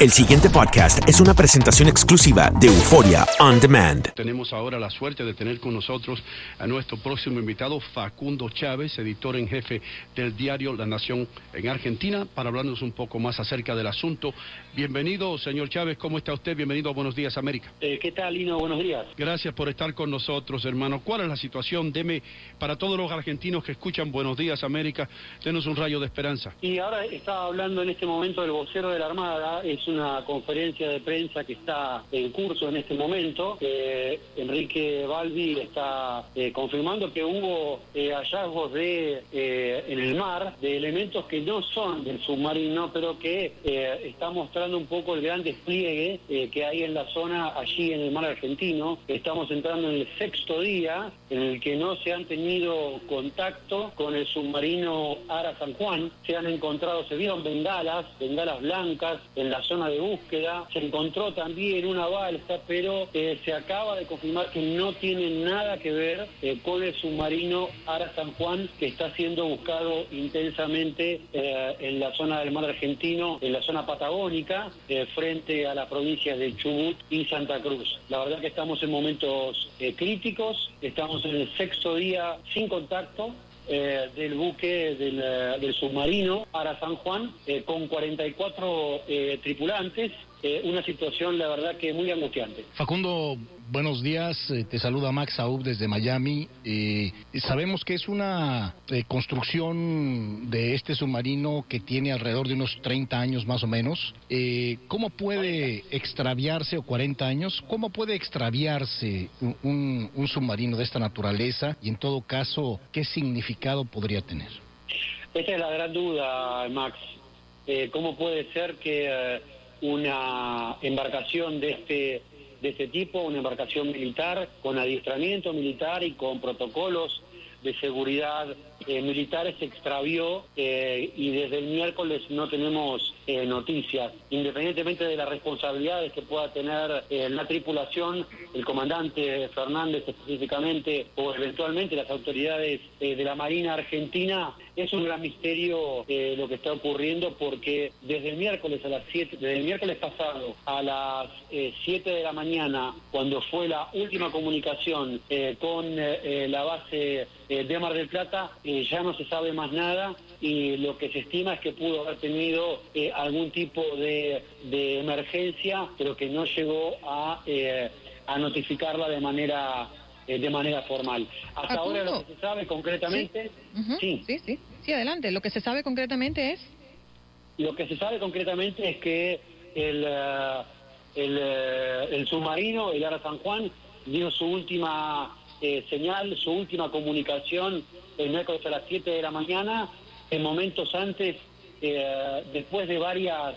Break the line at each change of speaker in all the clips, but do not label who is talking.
El siguiente podcast es una presentación exclusiva de Euforia On Demand.
Tenemos ahora la suerte de tener con nosotros a nuestro próximo invitado, Facundo Chávez, editor en jefe del diario La Nación en Argentina, para hablarnos un poco más acerca del asunto. Bienvenido, señor Chávez, ¿cómo está usted? Bienvenido a Buenos Días, América.
Eh, ¿Qué tal, Lino? Buenos días.
Gracias por estar con nosotros, hermano. ¿Cuál es la situación? Deme, para todos los argentinos que escuchan Buenos Días, América, denos un rayo de esperanza.
Y ahora estaba hablando en este momento del vocero de la Armada, es una conferencia de prensa que está en curso en este momento. Eh, Enrique Balbi está eh, confirmando que hubo eh, hallazgos de eh, en el mar de elementos que no son del submarino, pero que eh, está mostrando un poco el gran despliegue eh, que hay en la zona allí en el mar argentino. Estamos entrando en el sexto día en el que no se han tenido contacto con el submarino Ara San Juan. Se han encontrado, se vieron bengalas, bengalas blancas en la zona de búsqueda. Se encontró también una balsa, pero eh, se acaba de confirmar que no tiene nada que ver eh, con el submarino Ara San Juan, que está siendo buscado intensamente eh, en la zona del mar argentino, en la zona patagónica, eh, frente a las provincias de Chubut y Santa Cruz. La verdad que estamos en momentos eh, críticos, estamos en el sexto día sin contacto, eh, del buque del, eh, del submarino Ara San Juan eh, con 44 eh, tripulantes. Eh, una situación, la verdad, que muy angustiante.
Facundo, buenos días. Eh, te saluda Max Aub desde Miami. Eh, sabemos que es una eh, construcción de este submarino que tiene alrededor de unos 30 años más o menos. ¿Cómo puede extraviarse, o 40 años, cómo puede extraviarse un, un- un submarino de esta naturaleza? Y en todo caso, ¿qué significado podría tener?
Esta es la gran duda, Max. ¿Cómo puede ser que una embarcación de este, de este tipo, una embarcación militar, con adiestramiento militar y con protocolos de seguridad eh, militares se extravió eh, y desde el miércoles no tenemos eh, noticias. Independientemente de las responsabilidades que pueda tener eh, la tripulación, el comandante Fernández específicamente o eventualmente las autoridades eh, de la Marina Argentina, es un gran misterio eh, lo que está ocurriendo porque desde el miércoles a las 7, desde el miércoles pasado a las 7 de la mañana, cuando fue la última comunicación eh, con eh, eh, la base eh, de Mar del Plata, eh, ya no se sabe más nada y lo que se estima es que pudo haber tenido eh, algún tipo de, emergencia, pero que no llegó a, eh, a notificarla de manera eh, de manera formal. Hasta
Facundo.
ahora lo que se sabe concretamente, Sí.
sí, sí. Sí, adelante. Lo que se sabe concretamente es.
lo que se sabe concretamente es que el, eh, el, eh, el submarino, el Ara San Juan, dio su última eh, señal, su última comunicación el miércoles a las 7 de la mañana, en momentos antes, eh, después de varias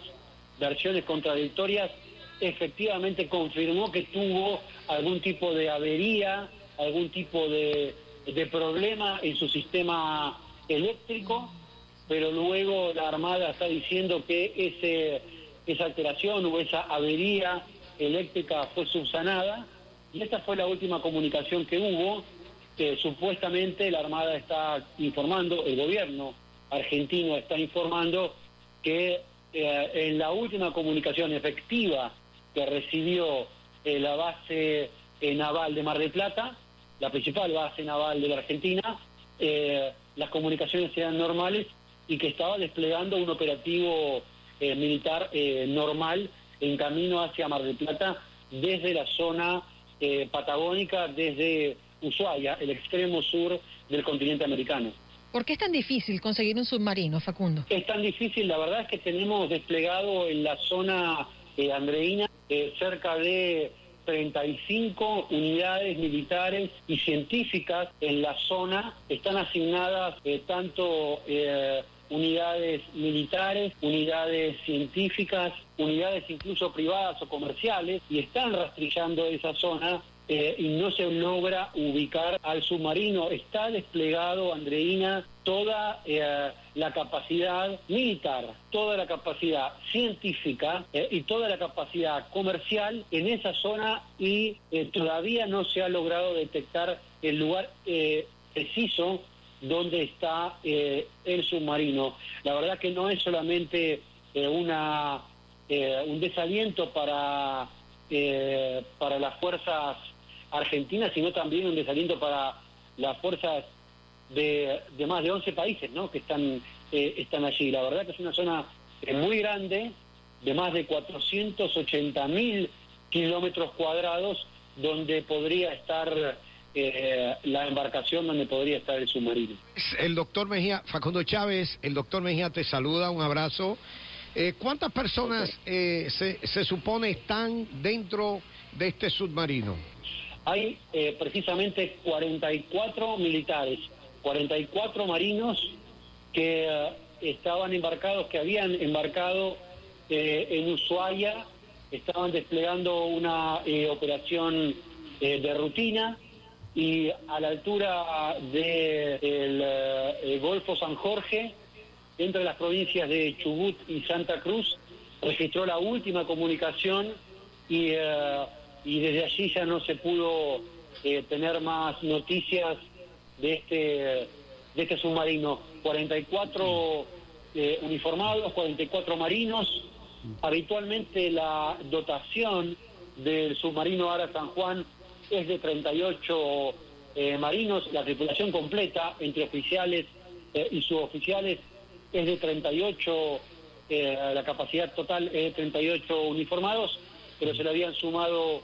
versiones contradictorias, efectivamente confirmó que tuvo algún tipo de avería, algún tipo de, problema en su sistema eléctrico, pero luego la Armada está diciendo que ese, esa alteración o esa avería eléctrica fue subsanada. Y esta fue la última comunicación que hubo, que supuestamente la Armada está informando, el gobierno argentino está informando que eh, en la última comunicación efectiva que recibió eh, la base eh, naval de Mar del Plata, la principal base naval de la Argentina, las comunicaciones eran normales y que estaba desplegando un operativo militar normal en camino hacia Mar del Plata desde la zona patagónica, desde Ushuaia, el extremo sur del continente americano.
¿Por qué es tan difícil conseguir un submarino, Facundo?
Es tan difícil, la verdad es que tenemos desplegado en la zona eh, andreína eh, cerca de 35 unidades militares y científicas en la zona. Están asignadas eh, tanto unidades militares, unidades científicas, unidades incluso privadas o comerciales y están rastrillando esa zona eh, y no se logra ubicar al submarino. Está desplegado, Andreina, toda eh, la capacidad militar, toda la capacidad científica eh, y toda la capacidad comercial en esa zona y todavía no se ha logrado detectar el lugar preciso donde está el submarino. La verdad que no es solamente una un desaliento para para las fuerzas Argentina, sino también un desaliento para las fuerzas de, más de 11 países ¿no? que están, eh, están allí. La verdad que es una zona eh, muy grande, de más de 480 mil kilómetros cuadrados, donde podría estar eh, la embarcación, donde podría estar el submarino.
El doctor Mejía, Facundo Chávez, el doctor Mejía te saluda, un abrazo. ¿Cuántas personas se, se supone están dentro de este submarino?
Hay eh, precisamente 44 militares, 44 marinos que eh, estaban embarcados, que habían embarcado eh, en Ushuaia, estaban desplegando una operación de rutina y a la altura del Golfo San Jorge, entre las provincias de Chubut y Santa Cruz, registró la última comunicación y y desde allí ya no se pudo eh, tener más noticias de este, de este submarino. 44 eh, uniformados, 44 marinos. Habitualmente la dotación del submarino Ara San Juan es de 38 eh, marinos, la tripulación completa entre oficiales y suboficiales es de 38, la capacidad total es de 38 uniformados, pero se le habían sumado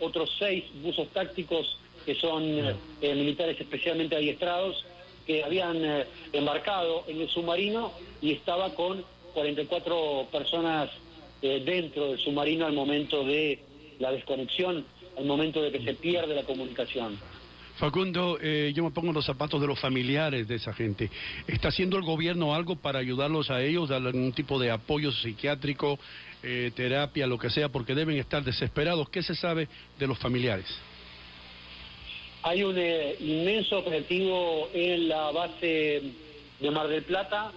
otros seis buzos tácticos que son eh, militares especialmente adiestrados, que habían eh, embarcado en el submarino y estaba con 44 personas eh, dentro del submarino al momento de la desconexión, al momento de que se pierde la comunicación.
Facundo, yo me pongo en los zapatos de los familiares de esa gente. ¿Está haciendo el gobierno algo para ayudarlos a ellos, darle algún tipo de apoyo psiquiátrico, eh, terapia, lo que sea, porque deben estar desesperados. ¿Qué se sabe de los familiares?
Hay un eh, inmenso operativo en la base de Mar del Plata,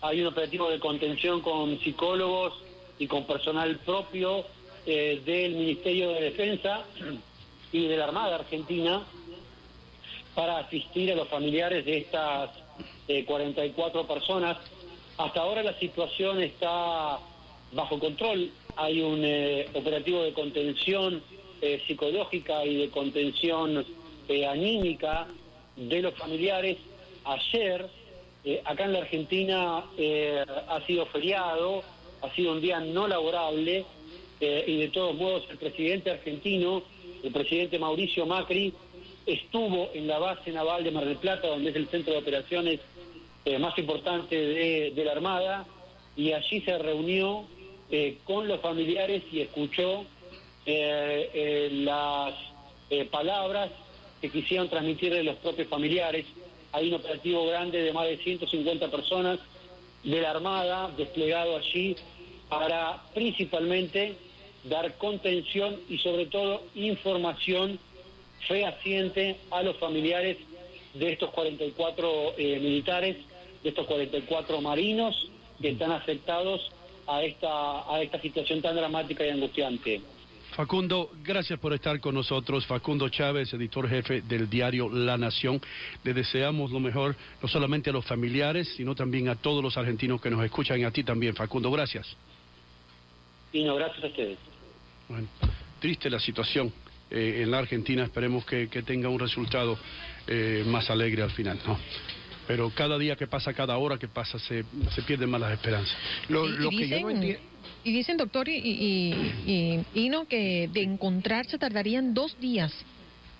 hay un operativo de contención con psicólogos y con personal propio eh, del Ministerio de Defensa y de la Armada Argentina para asistir a los familiares de estas 44 personas. Hasta ahora la situación está bajo control. Hay un eh, operativo de contención eh, psicológica y de contención eh, anímica de los familiares. Ayer, acá en la Argentina, ha sido feriado, ha sido un día no laborable y de todos modos el presidente argentino, el presidente Mauricio Macri, estuvo en la base naval de Mar del Plata, donde es el centro de operaciones más importante de la Armada, y allí se reunió eh, con los familiares y escuchó eh, eh, las palabras que quisieron transmitirle los propios familiares. Hay un operativo grande de más de 150 personas de la Armada desplegado allí para principalmente dar contención y sobre todo información fehaciente a los familiares de estos 44 militares de estos 44 marinos que están afectados a esta, a esta situación tan dramática y angustiante.
Facundo, gracias por estar con nosotros. Facundo Chávez, editor jefe del diario La Nación. Le deseamos lo mejor, no solamente a los familiares, sino también a todos los argentinos que nos escuchan y a ti también, Facundo. Gracias.
Y no, gracias a ustedes.
Bueno, triste la situación eh, en la Argentina. Esperemos que, que tenga un resultado eh, más alegre al final, ¿no? Pero cada día que pasa, cada hora que pasa, se, se pierden más las esperanzas.
Lo,
Y-
lo
y
que yo no
dicen-
entiendo.
Y dicen, doctor, y, y, y- y no, que de encontrarse tardarían dos días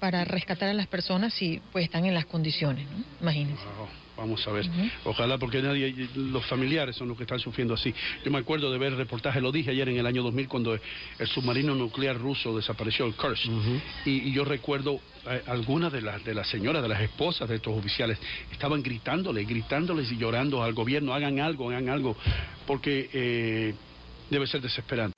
para rescatar a las personas si pues están en las condiciones, ¿no? Imagínense.
Wow, Vamos a ver. Ojalá porque nadie, los familiares son los que están sufriendo así. Yo me acuerdo de ver el reportaje, lo dije ayer en el año 2000 cuando el submarino nuclear ruso desapareció, el Kursk. y, y yo recuerdo eh, algunas de las de las señoras, de las esposas de estos oficiales, estaban gritándole, gritándoles y llorando al gobierno, hagan algo, hagan algo, porque eh, debe ser desesperante.